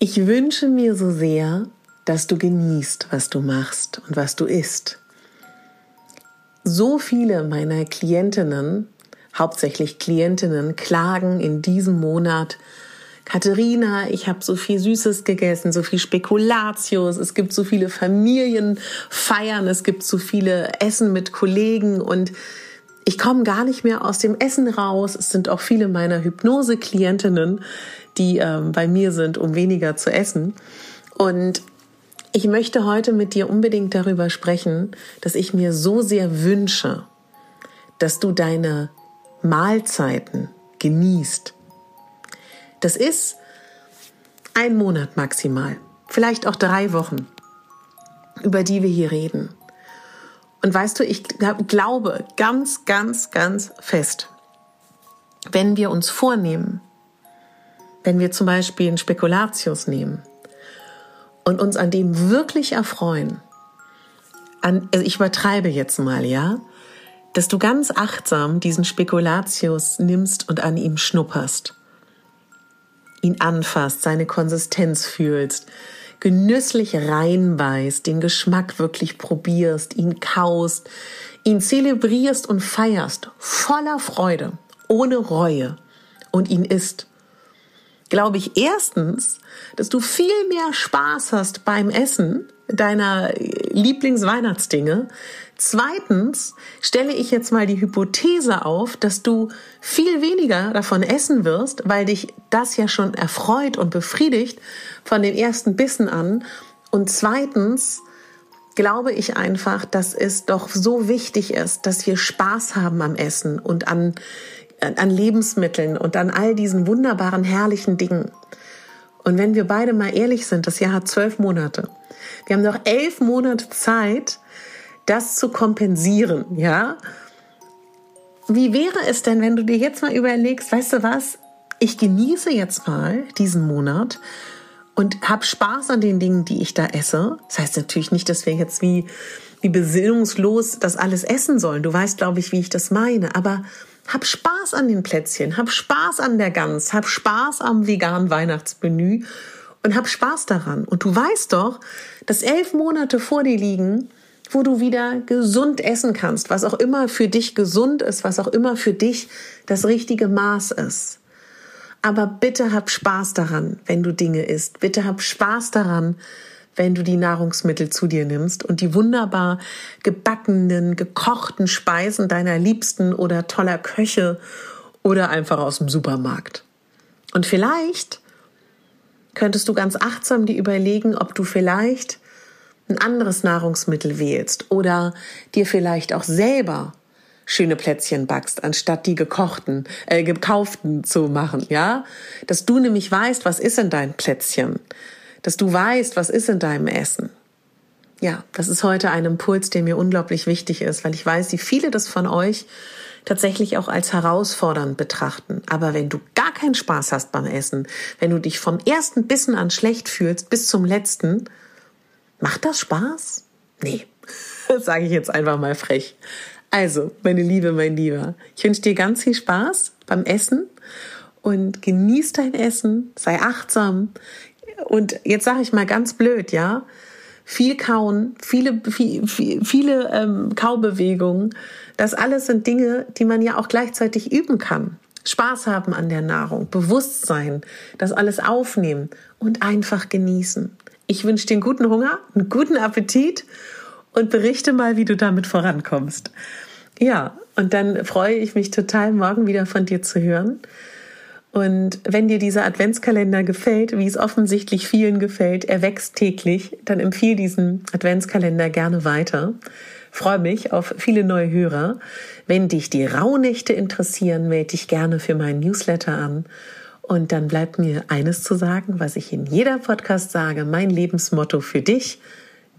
Ich wünsche mir so sehr, dass du genießt, was du machst und was du isst. So viele meiner Klientinnen, hauptsächlich Klientinnen, klagen in diesem Monat, Katharina, ich habe so viel Süßes gegessen, so viel Spekulatius, es gibt so viele Familienfeiern, es gibt so viele Essen mit Kollegen und ich komme gar nicht mehr aus dem Essen raus. Es sind auch viele meiner Hypnose-Klientinnen, die ähm, bei mir sind, um weniger zu essen. Und ich möchte heute mit dir unbedingt darüber sprechen, dass ich mir so sehr wünsche, dass du deine Mahlzeiten genießt, das ist ein Monat maximal, vielleicht auch drei Wochen, über die wir hier reden. Und weißt du, ich glaube ganz, ganz, ganz fest, wenn wir uns vornehmen, wenn wir zum Beispiel einen Spekulatius nehmen und uns an dem wirklich erfreuen, an, also ich übertreibe jetzt mal, ja, dass du ganz achtsam diesen Spekulatius nimmst und an ihm schnupperst ihn anfasst, seine Konsistenz fühlst, genüsslich reinbeißt, den Geschmack wirklich probierst, ihn kaust, ihn zelebrierst und feierst, voller Freude, ohne Reue und ihn isst, glaube ich erstens, dass du viel mehr Spaß hast beim Essen deiner Lieblingsweihnachtsdinge, Zweitens stelle ich jetzt mal die Hypothese auf, dass du viel weniger davon essen wirst, weil dich das ja schon erfreut und befriedigt von den ersten Bissen an. Und zweitens glaube ich einfach, dass es doch so wichtig ist, dass wir Spaß haben am Essen und an, an Lebensmitteln und an all diesen wunderbaren, herrlichen Dingen. Und wenn wir beide mal ehrlich sind, das Jahr hat zwölf Monate. Wir haben noch elf Monate Zeit, das zu kompensieren, ja? Wie wäre es denn, wenn du dir jetzt mal überlegst, weißt du was? Ich genieße jetzt mal diesen Monat und habe Spaß an den Dingen, die ich da esse. Das heißt natürlich nicht, dass wir jetzt wie, wie besinnungslos das alles essen sollen. Du weißt, glaube ich, wie ich das meine. Aber hab Spaß an den Plätzchen, hab Spaß an der Gans, hab Spaß am veganen Weihnachtsmenü und hab Spaß daran. Und du weißt doch, dass elf Monate vor dir liegen, wo du wieder gesund essen kannst, was auch immer für dich gesund ist, was auch immer für dich das richtige Maß ist. Aber bitte hab Spaß daran, wenn du Dinge isst. Bitte hab Spaß daran, wenn du die Nahrungsmittel zu dir nimmst und die wunderbar gebackenen, gekochten Speisen deiner Liebsten oder toller Köche oder einfach aus dem Supermarkt. Und vielleicht könntest du ganz achtsam dir überlegen, ob du vielleicht ein anderes Nahrungsmittel wählst oder dir vielleicht auch selber schöne Plätzchen backst, anstatt die gekochten, äh, gekauften zu machen, ja? Dass du nämlich weißt, was ist in deinem Plätzchen. Dass du weißt, was ist in deinem Essen. Ja, das ist heute ein Impuls, der mir unglaublich wichtig ist, weil ich weiß, wie viele das von euch tatsächlich auch als herausfordernd betrachten. Aber wenn du gar keinen Spaß hast beim Essen, wenn du dich vom ersten Bissen an schlecht fühlst bis zum letzten, Macht das Spaß? Nee, das sage ich jetzt einfach mal frech. Also, meine Liebe, mein Lieber, ich wünsche dir ganz viel Spaß beim Essen und genieß dein Essen, sei achtsam. Und jetzt sage ich mal ganz blöd, ja, viel Kauen, viele, viel, viel, viele ähm, Kaubewegungen, das alles sind Dinge, die man ja auch gleichzeitig üben kann. Spaß haben an der Nahrung, Bewusstsein, das alles aufnehmen und einfach genießen. Ich wünsche dir einen guten Hunger, einen guten Appetit und berichte mal, wie du damit vorankommst. Ja, und dann freue ich mich total, morgen wieder von dir zu hören. Und wenn dir dieser Adventskalender gefällt, wie es offensichtlich vielen gefällt, er wächst täglich, dann empfehle diesen Adventskalender gerne weiter. Freue mich auf viele neue Hörer. Wenn dich die Rauhnächte interessieren, melde dich gerne für meinen Newsletter an. Und dann bleibt mir eines zu sagen, was ich in jeder Podcast sage, mein Lebensmotto für dich.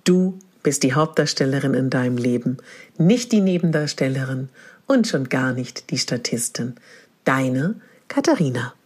Du bist die Hauptdarstellerin in deinem Leben, nicht die Nebendarstellerin und schon gar nicht die Statistin. Deine Katharina.